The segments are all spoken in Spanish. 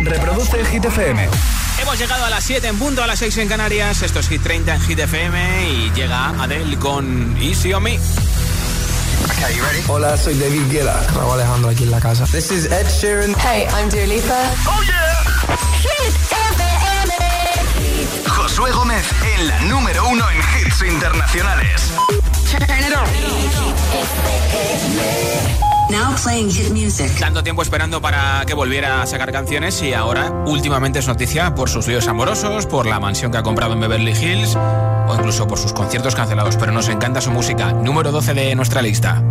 Reproduce el Hit FM. Hemos llegado a las 7 en punto, a las 6 en Canarias. Esto es Hit 30 en Hit FM y llega Adele con Easy on Me. Okay, you ready? Hola, soy David Guetta. Raúl Alejandro aquí en la casa. This is Ed Sheeran. Hey, I'm Dua Lipa. Oh yeah. Hit FM. Josué Gómez en la número uno en hits internacionales. Turn it on. Now playing hit music. Tanto tiempo esperando para que volviera a sacar canciones y ahora últimamente es noticia por sus líos amorosos, por la mansión que ha comprado en Beverly Hills o incluso por sus conciertos cancelados, pero nos encanta su música. Número 12 de nuestra lista.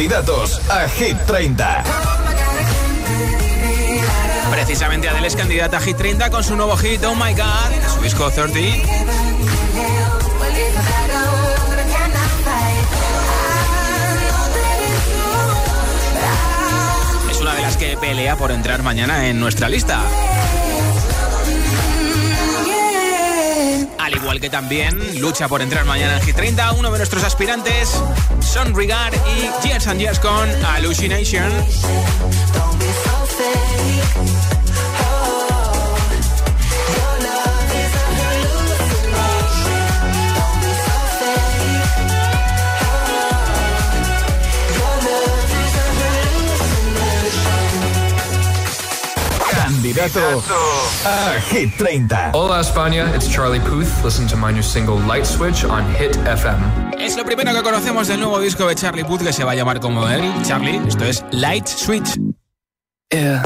Hit 30. Precisamente Adele es candidata a Hit 30 con su nuevo hit Oh My God, su disco 30. Es una de las que pelea por entrar mañana en nuestra lista. Igual que también lucha por entrar mañana en Hit 30 uno de nuestros aspirantes, Son Regard y Years and Years con Hallucination. Gato. A Hit 30. Hola España, it's Charlie Puth. Listen to my new single Light Switch on Hit FM. Es lo primero que conocemos del nuevo disco de Charlie Puth que se va a llamar como él, Charlie. Esto es Light Switch. Yeah.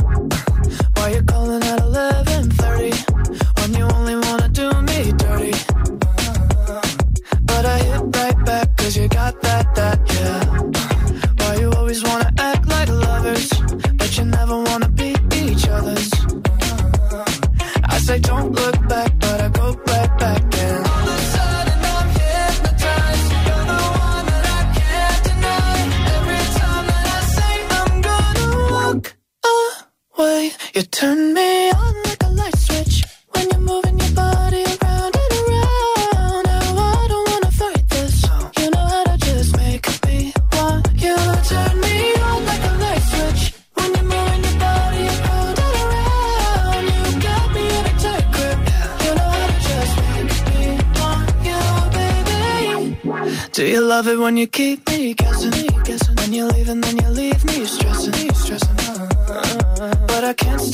love it when you keep me guessing, guessing. Then you leave and then you leave me stressing, stressing. But I can't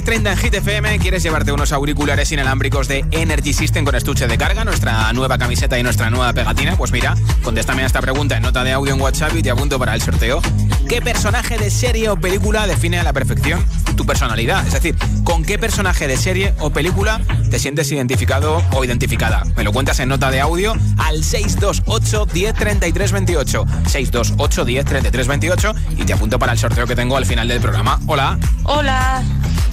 Hit 30 en Hit FM. ¿Quieres llevarte unos auriculares inalámbricos de Energy System con estuche de carga? Nuestra nueva camiseta y nuestra nueva pegatina. Pues mira, contéstame a esta pregunta en nota de audio en WhatsApp y te apunto para el sorteo. ¿Qué personaje de serie o película define a la perfección tu personalidad? Es decir, ¿con qué personaje de serie o película te sientes identificado o identificada? Me lo cuentas en nota de audio al 628 10 28. 628 10 28 y te apunto para el sorteo que tengo al final del programa. Hola. Hola.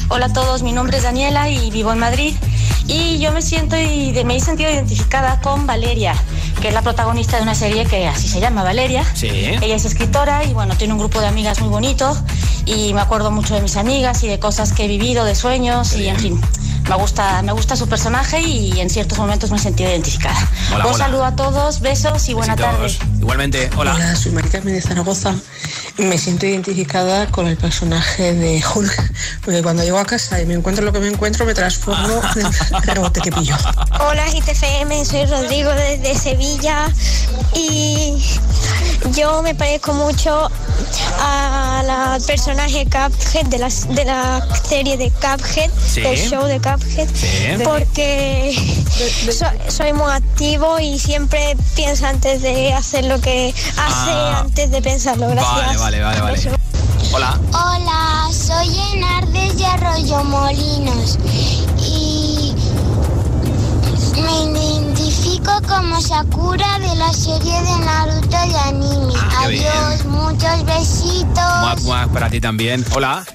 Hola a todos, mi nombre es Daniela y vivo en Madrid. Y yo me siento y me he sentido identificada con Valeria, que es la protagonista de una serie que así se llama Valeria. Sí. Ella es escritora y bueno, tiene un grupo de amigas muy bonito y me acuerdo mucho de mis amigas y de cosas que he vivido, de sueños y en fin. Me gusta, me gusta su personaje y en ciertos momentos me he sentido identificada. Un saludo a todos, besos y buena tarde. Igualmente, hola. Hola, soy Marica de Zaragoza. Me siento identificada con el personaje de Hulk, porque cuando llego a casa y me encuentro lo que me encuentro, me transformo en rebote que pillo. Hola, GTFM, soy Rodrigo desde Sevilla y yo me parezco mucho al personaje Cuphead de la, de la serie de Cuphead, del show de Cuphead, porque soy muy activo y siempre piensa antes de hacer lo que hace, Ah. antes de pensarlo. Gracias. Vale, vale, vale, vale. Hola. Hola, soy Enardes de Arroyo Molinos y me como Sakura de la serie de Naruto de anime. Ah, Adiós, muchos besitos. Muac, muac, para ti también. Hola.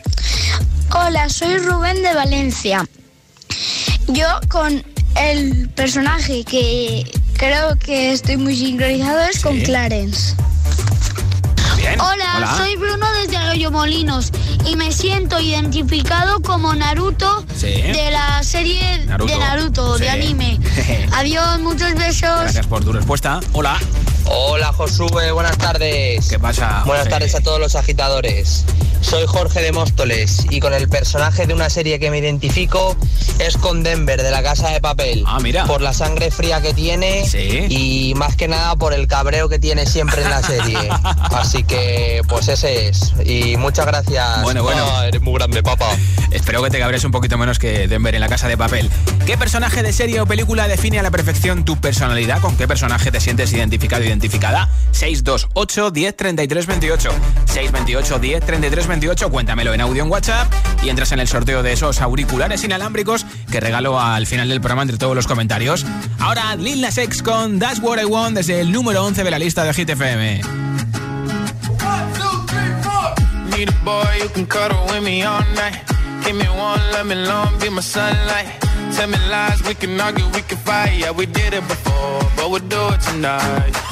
Hola, soy Rubén de Valencia. Yo con el personaje que creo que estoy muy sincronizado es con Clarence. Bien. Hola, soy Bruno desde Arroyo Molinos y me siento identificado como Naruto Sí. de la serie Naruto. de Naruto, Sí. de anime. Adiós, muchos besos. Gracias por tu respuesta. Hola. Hola Josué, buenas tardes. ¿Qué pasa? Buenas tardes a todos los agitadores. Soy Jorge de Móstoles y con el personaje de una serie que me identifico es con Denver de la Casa de Papel. Ah, mira. Por la sangre fría que tiene Sí. y más que nada por el cabreo que tiene siempre en la serie. Así que pues ese es. Y muchas gracias. Bueno, bueno. Ah, eres muy grande, papá. Espero que te cabres un poquito menos que Denver en la casa de papel. ¿Qué personaje de serie o película define a la perfección tu personalidad? ¿Con qué personaje te sientes identificado o identificada? 628 10 33 28. 628 10 33 28. Cuéntamelo en audio en WhatsApp y entras en el sorteo de esos auriculares inalámbricos que regalo al final del programa entre todos los comentarios. Ahora Lil Nas X con That's What I Want desde el número 11 de la lista de Hit FM. Need a boy who can cuddle with me all night. Give me one, let me long, be my sunlight. Tell me lies, we can argue, we can fight. Yeah, we did it before, but we'll do it tonight.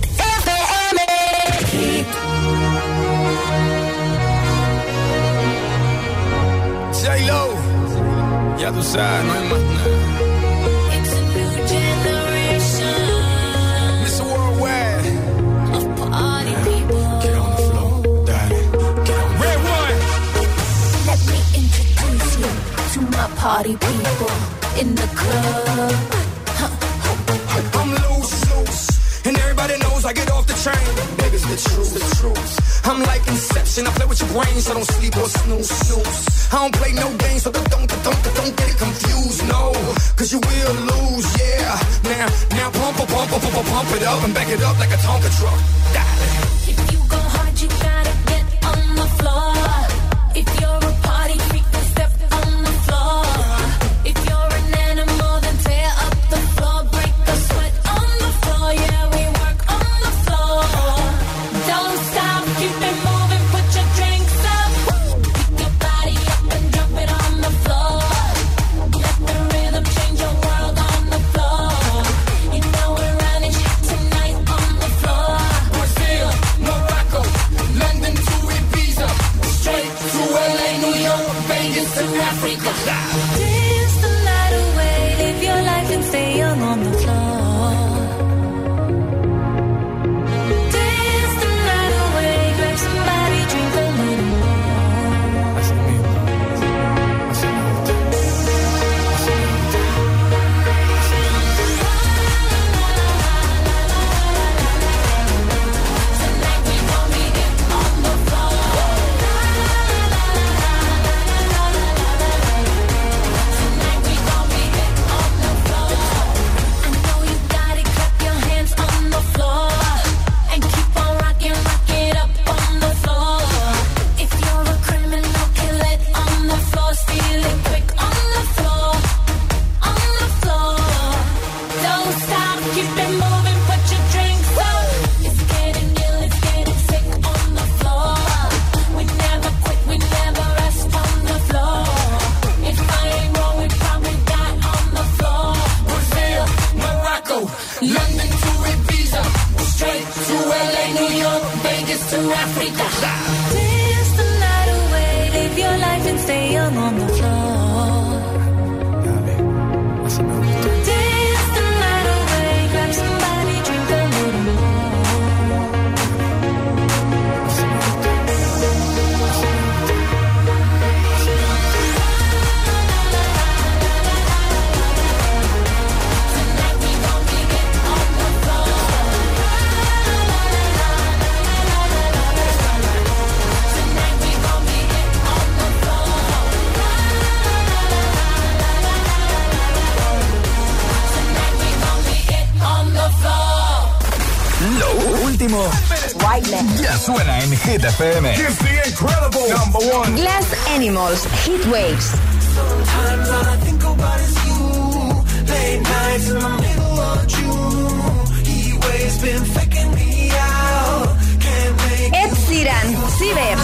no hay más nada. It's a new generation. It's worldwide. Party people. Get on the floor, darling. Get on Red one. Let me introduce you to my party people in the club. Huh. I'm loose, loose. And everybody knows I get off the train. Baby, it's the truth, the truth. I'm like Inception. I play with your brain, so don't sleep or snooze, snooze. I don't play no games, so don't, don't, don't, don't get it confused, no. Cause you will lose, yeah. Now, now pump, pump, pump, pump, pump it up and back it up like a Tonka truck. Die. Animals, Heatwaves. Ed Sheeran, Ciber.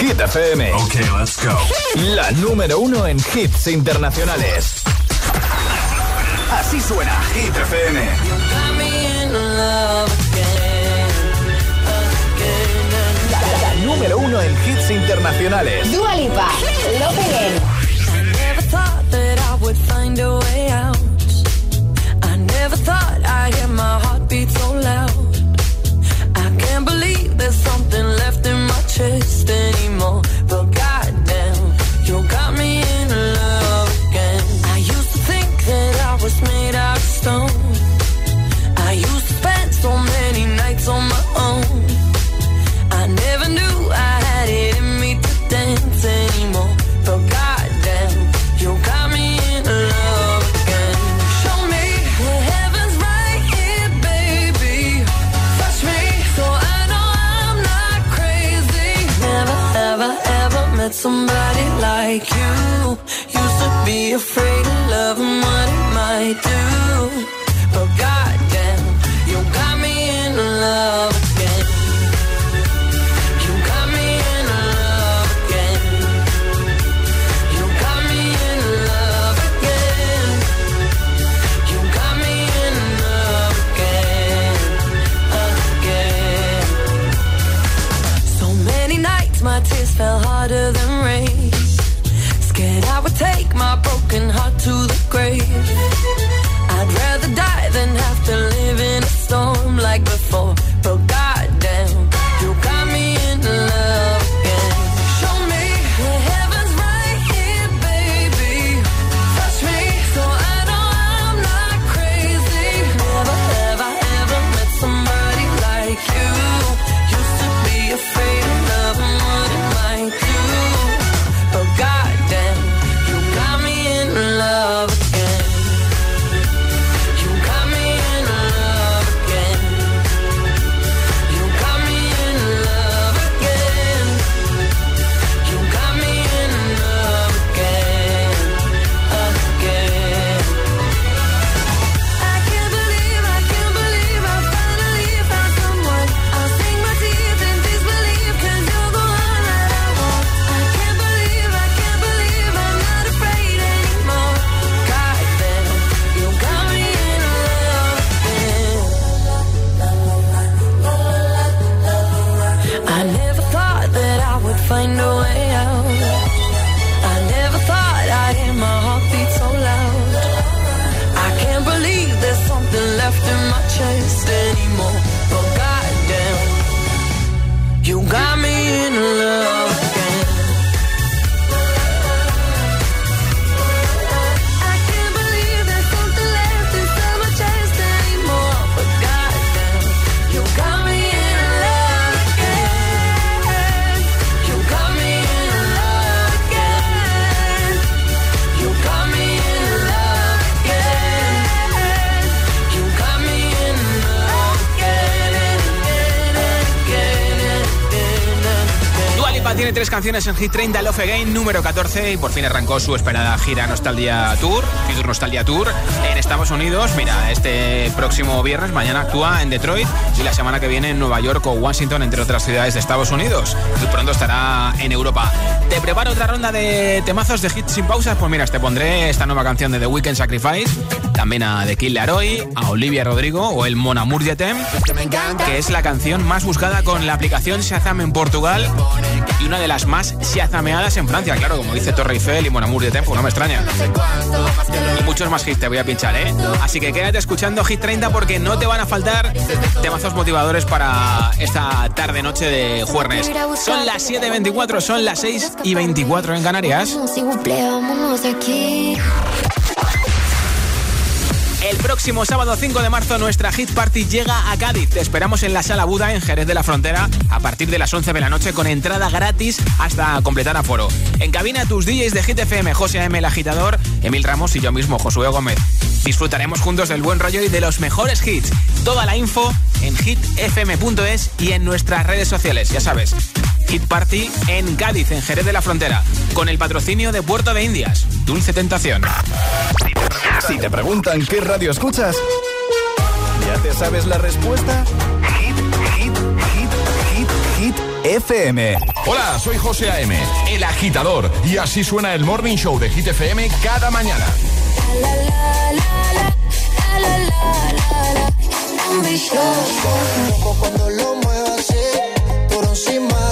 Hit FM. Okay, let's go. La número uno en hits internacionales. Así suena Hit FM. La, número uno en hits internacionales. Dua Lipa, Love Again. like you used to be afraid of love and what it might do. But goddamn, you got me in love again. You got me in love again. You got me in love again. You got me in love again. Again. So many nights my tears fell canciones en Hit 30 Love Again número 14 y por fin arrancó su esperada gira Nostalgia Tour, Future Nostalgia Tour en Estados Unidos. Mira, este próximo viernes, mañana actúa en Detroit y la semana que viene en Nueva York o Washington, entre otras ciudades de Estados Unidos. Y pronto estará en Europa. ¿Te preparo otra ronda de temazos de hits sin pausas? Pues mira, te pondré esta nueva canción de The Weekend Sacrifice, también a The Kill Laroy, a Olivia Rodrigo o el Mon Amour Tem, que es la canción más buscada con la aplicación Shazam en Portugal y una de las más shazameadas en Francia. Claro, como dice Torre Eiffel y Mon Amour de Tempo, no me extraña. Y muchos más hits te voy a pinchar, ¿eh? Así que quédate escuchando Hit 30 porque no te van a faltar temazos motivadores para esta tarde-noche de jueves. Son las 7.24, son las 6 y 24 en Canarias. Próximo sábado 5 de marzo nuestra Hit Party llega a Cádiz. Te esperamos en la Sala Buda en Jerez de la Frontera a partir de las 11 de la noche con entrada gratis hasta completar aforo. En cabina tus DJs de Hit FM, José M. el Agitador, Emil Ramos y yo mismo, Josué Gómez. Disfrutaremos juntos del buen rollo y de los mejores hits. Toda la info en hitfm.es y en nuestras redes sociales, ya sabes. Hit Party en Cádiz, en Jerez de la Frontera, con el patrocinio de Puerto de Indias. Dulce Tentación. Si te preguntan qué radio escuchas, ¿ya te sabes la respuesta? Hit, hit, hit, hit, hit, FM. Hola, soy José A.M., el agitador, y así suena el Morning Show de Hit FM cada mañana. Cuando lo así, por encima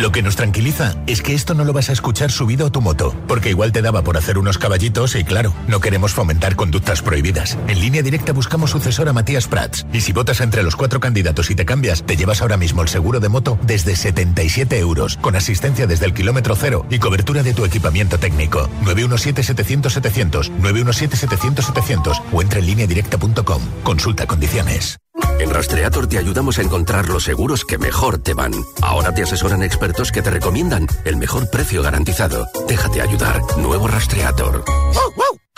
Lo que nos tranquiliza es que esto no lo vas a escuchar subido a tu moto, porque igual te daba por hacer unos caballitos y claro, no queremos fomentar conductas prohibidas. En línea directa buscamos sucesor a Matías Prats y si votas entre los cuatro candidatos y te cambias, te llevas ahora mismo el seguro de moto desde 77 euros, con asistencia desde el kilómetro cero y cobertura de tu equipamiento técnico. 917-700-700, 917-700-700 o entra en línea directa.com. Consulta condiciones. En Rastreator te ayudamos a encontrar los seguros que mejor te van. Ahora te asesoran expertos que te recomiendan el mejor precio garantizado. Déjate ayudar. Nuevo Rastreator.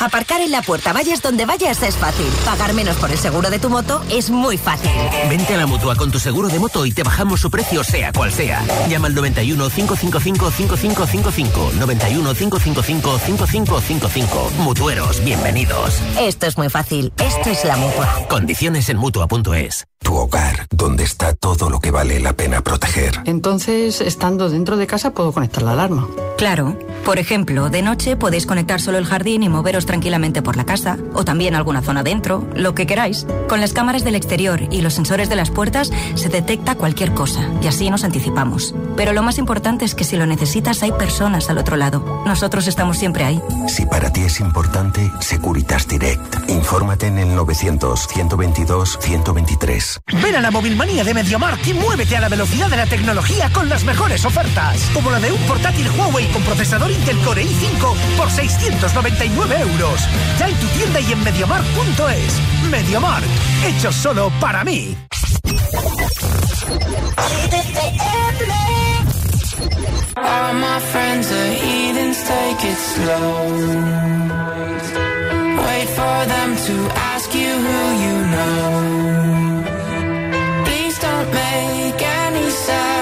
Aparcar en la puerta, vayas donde vayas, es fácil. Pagar menos por el seguro de tu moto es muy fácil. Vente a la mutua con tu seguro de moto y te bajamos su precio, sea cual sea. Llama al 91 555 5555. 91 555 5555. Mutueros, bienvenidos. Esto es muy fácil. Esto es la mutua. Condiciones en mutua.es. Tu hogar, donde está todo lo que vale la pena proteger. Entonces, estando dentro de casa, puedo conectar la alarma. Claro. Por ejemplo, de noche podéis conectar solo el jardín y moveros tranquilamente por la casa, o también alguna zona dentro, lo que queráis. Con las cámaras del exterior y los sensores de las puertas se detecta cualquier cosa, y así nos anticipamos. Pero lo más importante es que si lo necesitas hay personas al otro lado. Nosotros estamos siempre ahí. Si para ti es importante, Securitas Direct. Infórmate en el 900 122 123. Ven a la Movilmanía de MediaMarkt y muévete a la velocidad de la tecnología con las mejores ofertas. Como la de un portátil Huawei con procesador Intel Core i5 por 699 euros. Ya en tu tienda y en MediaMarkt.es. MediaMarkt, hecho solo para mí. All my friends are heathens, take it slow. Wait for them to ask you who you know. Please don't make any sudden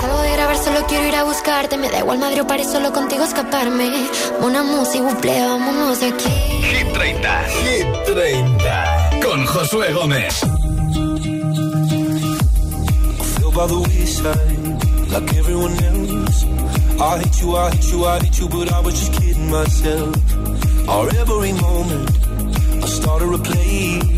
Salgo de grabar, solo quiero ir a buscarte. Me da igual Madrid o París, solo contigo escaparme. Una música, buple, vámonos de aquí. Hit 30. Hit 30. Con Josué Gómez. feel by the wayside like everyone else. I hate you, I hate you, I hate you, but I was just kidding myself. Our every moment, I started a place.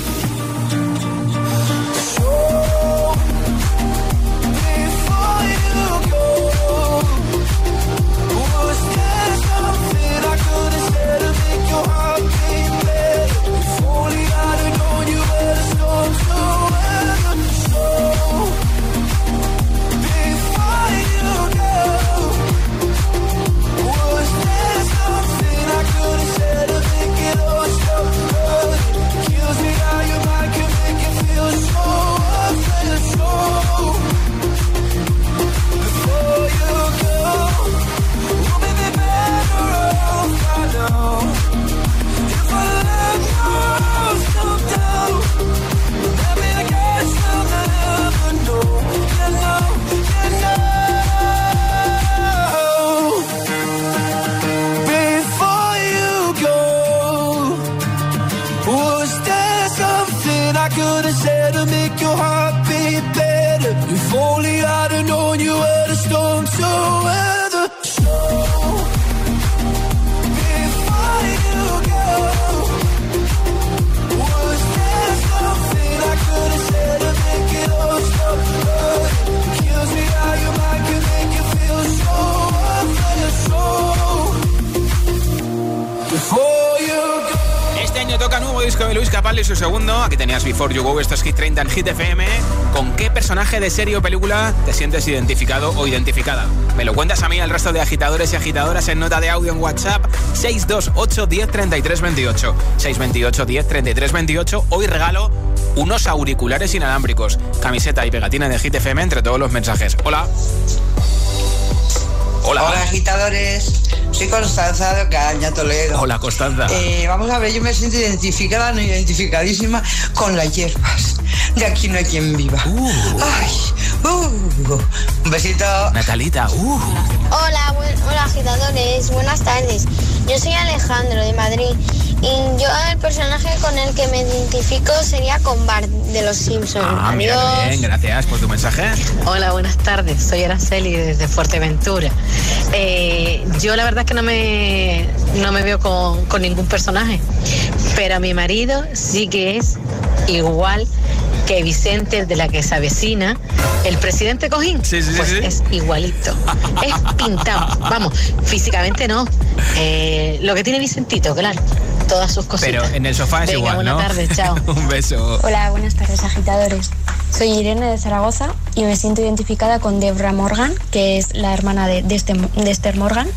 Este año toca nuevo disco de Luis Capaldi su segundo. Aquí tenías Before You Go, esto es Hit 30 en Hit FM. ¿Con qué personaje de serie o película te sientes identificado o identificada? Me lo cuentas a mí, al resto de agitadores y agitadoras en nota de audio en WhatsApp 628 10 33 28. 628 10 33 28. Hoy regalo unos auriculares inalámbricos, camiseta y pegatina de Hit FM entre todos los mensajes. Hola. Hola. Hola, agitadores. Soy Constanza de Ocaña, Toledo. Hola, Constanza. Eh, vamos a ver, yo me siento identificada, no identificadísima con las hierbas. De aquí no hay quien viva. Uh. Ay, uh. Un besito. Natalita, uh. Hola, hola agitadores, buenas tardes. Yo soy Alejandro de Madrid y yo el personaje con el que me identifico sería con Bart de los Simpsons. Ah, mira, bien, gracias por tu mensaje. Hola, buenas tardes. Soy Araceli desde Fuerteventura. Eh, yo la verdad es que no me, no me veo con, con ningún personaje, pero a mi marido sí que es igual que Vicente de la que se avecina, el presidente Cojín, pues es igualito. Es pintado. Vamos, físicamente no. Eh, lo que tiene Vicentito, claro. Todas sus cositas. Pero en el sofá es Venga, igual, buenas ¿no? tardes, chao. Un beso. Hola, buenas tardes agitadores. Soy Irene de Zaragoza y me siento identificada con Debra Morgan, que es la hermana de, de, este- de Esther Morgan,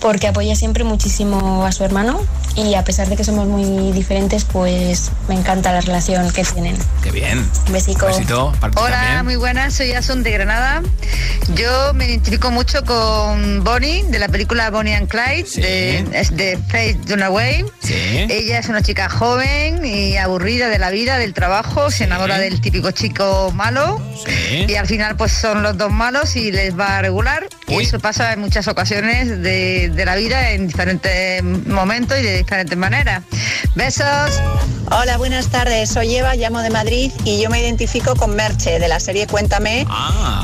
porque apoya siempre muchísimo a su hermano y a pesar de que somos muy diferentes, pues me encanta la relación que tienen. Qué bien. Un besico. besito Hola, también. muy buenas, soy Asun de Granada. Yo me identifico mucho con Bonnie de la película Bonnie and Clyde de, es de Faith Dunaway. Ella es una chica joven y aburrida de la vida, del trabajo, se enamora del típico chico malo y al final pues son los dos malos y les va a regular. Y eso pasa en muchas ocasiones de, de la vida en diferentes momentos y de diferentes maneras. Besos. Hola, buenas tardes. Soy Eva, llamo de Madrid y yo me identifico con Merche de la serie Cuéntame.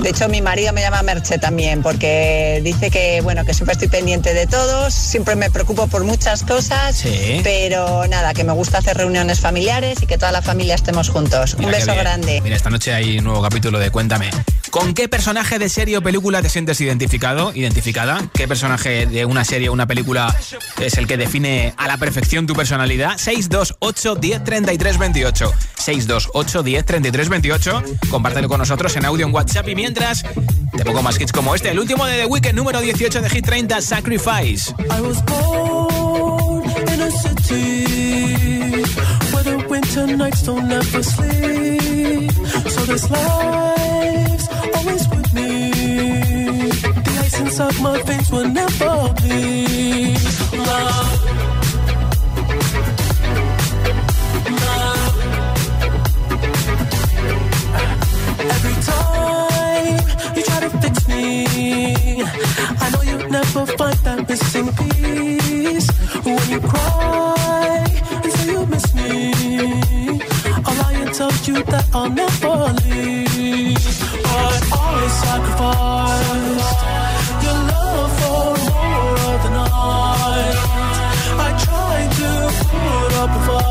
De hecho, mi marido me llama Merche también porque dice que bueno que siempre estoy pendiente de todos, siempre me preocupo por muchas cosas, Sí. pero nada, que me gusta hacer reuniones familiares y que toda la familia estemos juntos. Mira Un beso grande. Mira, esta noche hay un nuevo capítulo de Cuéntame. ¿Con qué personaje de serie o película te sientes identificado, identificada? ¿Qué personaje de una serie o una película es el que define a la perfección tu personalidad? 628 10 33 28. 628 10 33 28. Compártelo con nosotros en audio en WhatsApp y mientras te pongo más hits como este. El último de The Weeknd, número 18 de Hit 30, Sacrifice. I was born in a city where the winter nights don't ever sleep. So this life's Ice inside my face will never bleed. Love. Love. Every time you try to fix me, I know you'll never find that missing piece. When you cry and say you miss me, I'll lie and tell you that I'll never leave. But always sacrifice up a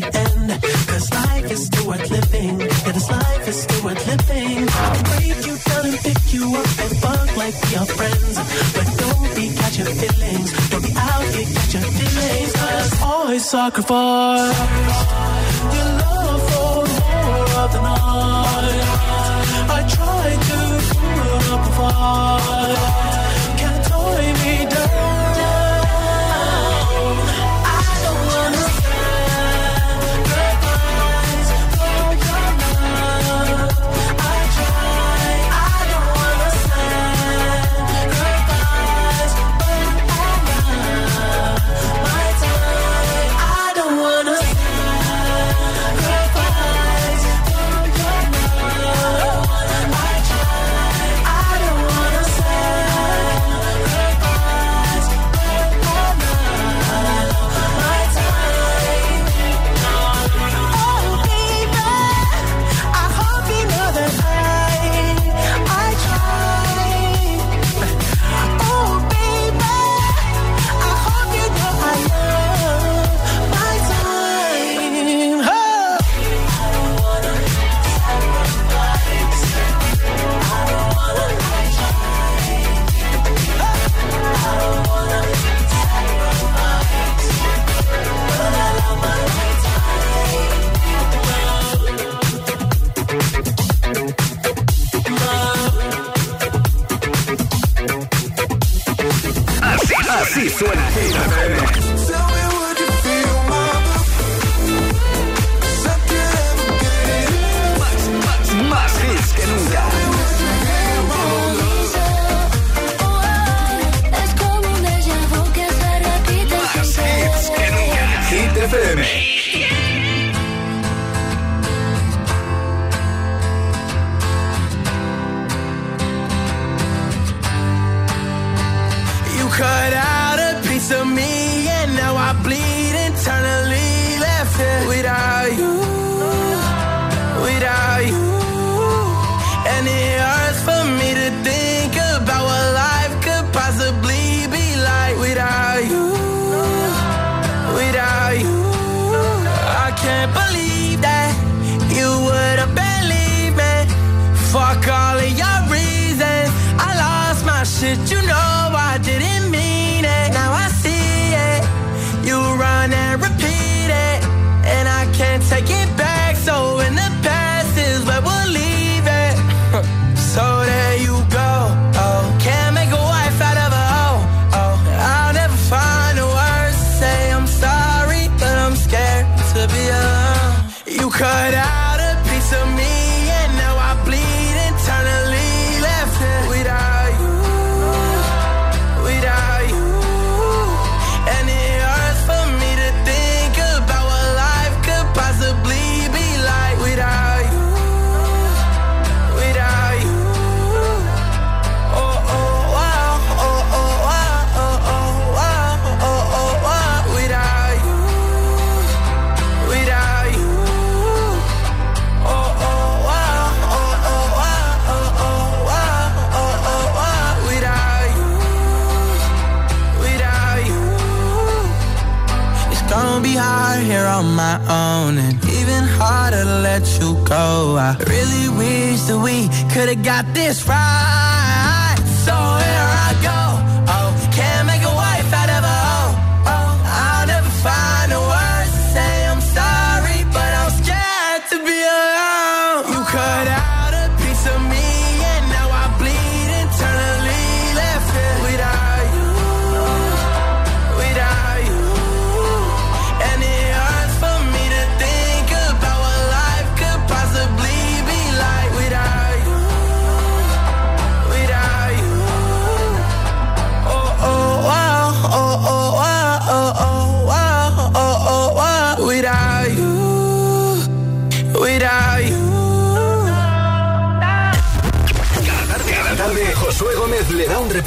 the end. Cause life is still worth living. Yeah, this life is still worth living. I'll break you down and pick you up and fuck like we are friends. But don't be catching feelings. Don't be out here catching feelings. Cause always sacrifice got this right.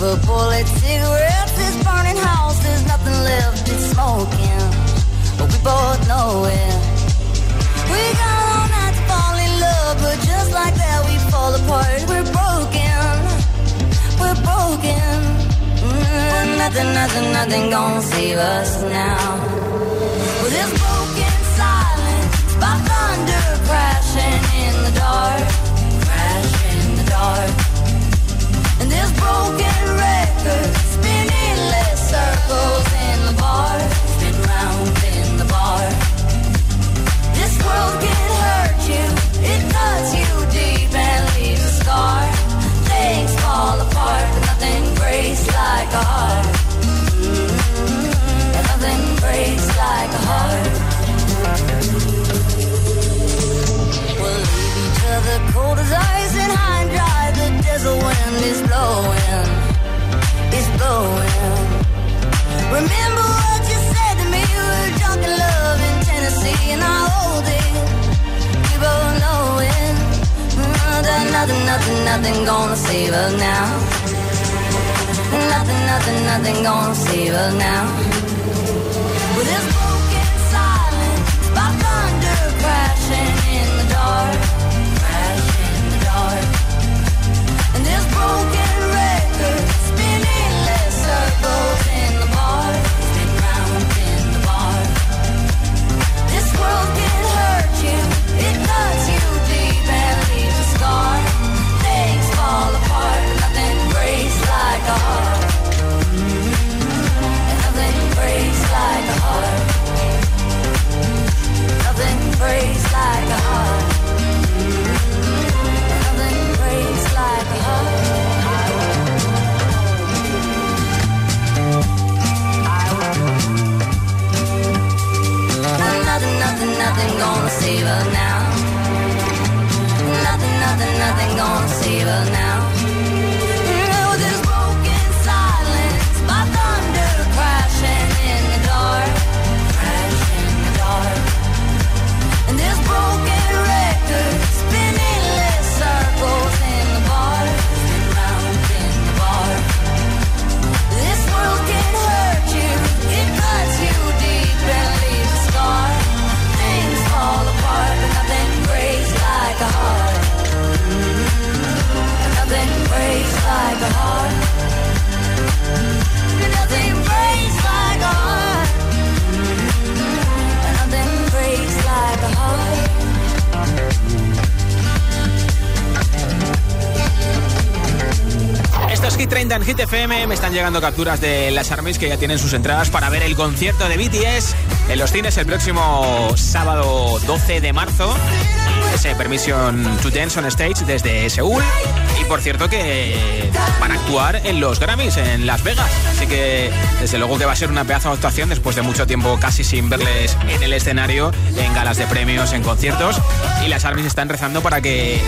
Silver bullet cigarettes, this burning house, there's nothing left, it's smoking. But we both know it. We got all night to fall in love, but just like that we fall apart. We're broken, we're broken. Mm, nothing, nothing, nothing gonna save us now. Well, this broken silence by thunder crashing in the dark, crashing in the dark. Cold as ice and high and dry the wind is blowing, is blowing. Remember what you said to me? We were drunk in love in Tennessee, and I hold it. We both know it. That nothing, nothing, nothing gonna save us now. Nothing, nothing, nothing gonna save us now. With this broken silence, by thunder crashing in the dark, broken record spinning less circles llegando capturas de las Armies que ya tienen sus entradas para ver el concierto de BTS en los cines el próximo sábado 12 de marzo. Ese Permission to Dance on Stage desde Seúl. Y por cierto que van a actuar en los Grammys en Las Vegas. Así que desde luego que va a ser una pedazo de actuación después de mucho tiempo casi sin verles en el escenario, en galas de premios, en conciertos. Y las Armies están rezando para que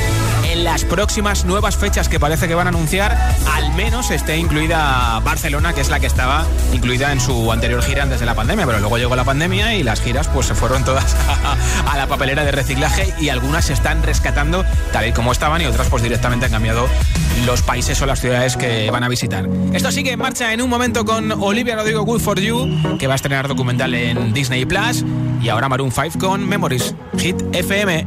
en las próximas nuevas fechas que parece que van a anunciar, al menos esté incluida Barcelona, que es la que estaba incluida en su anterior gira antes de la pandemia, pero luego llegó la pandemia y las giras pues se fueron todas a, la papelera de reciclaje y algunas se están rescatando tal y como estaban y otras pues directamente han cambiado los países o las ciudades que van a visitar. Esto sigue en marcha en un momento con Olivia Rodrigo Good for You, que va a estrenar documental en Disney Plus, y ahora Maroon 5 con Memories, Hit FM.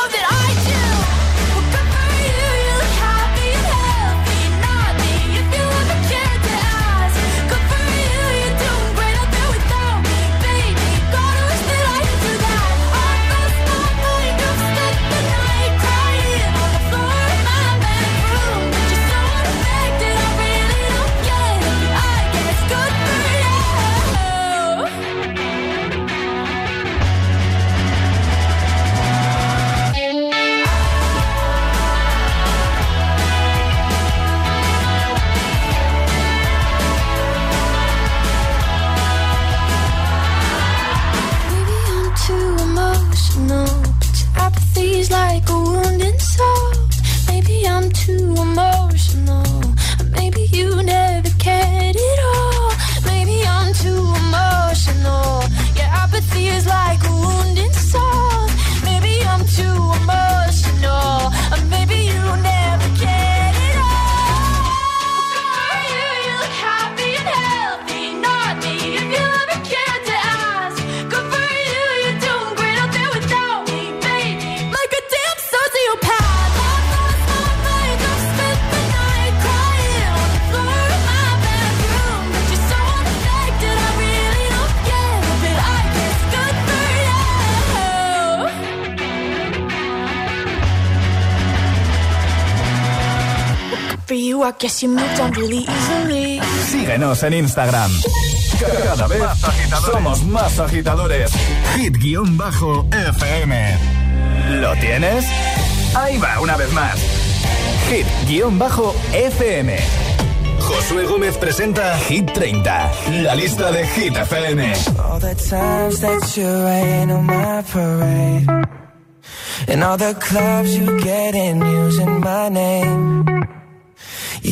you were Síguenos en Instagram. Cada vez somos más agitadores. Hit-FM. ¿Lo tienes? Ahí va, una vez más. Hit-FM. Josué Gómez presenta Hit 30, la lista de Hit FM. All the times that you rain on my parade. And all the clubs you get in using my name.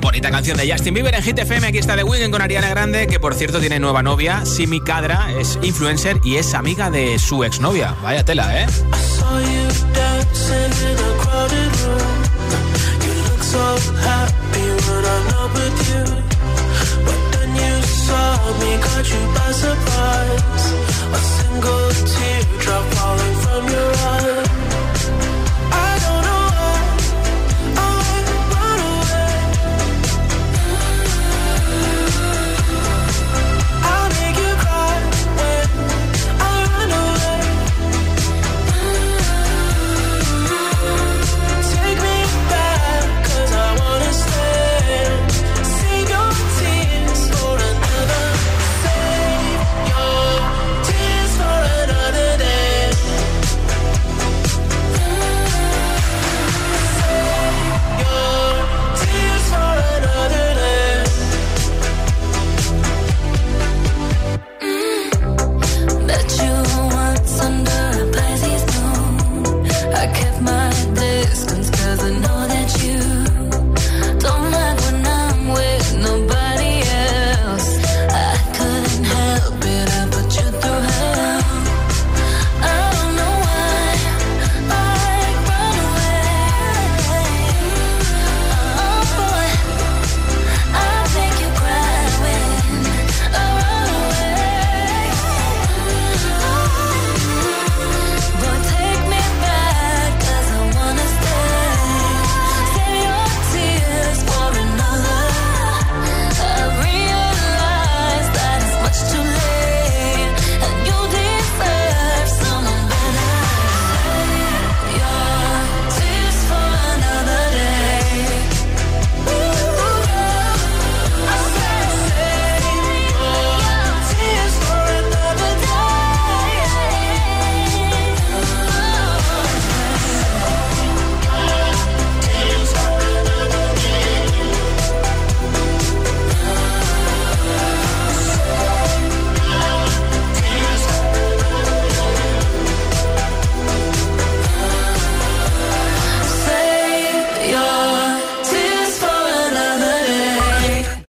Bonita canción de Justin Bieber en Hit FM. Aquí está The Weeknd con Ariana Grande, que por cierto tiene nueva novia. Simi Cadra es influencer y es amiga de su exnovia. Vaya tela, ¿eh? A single teardrop falling from your eyes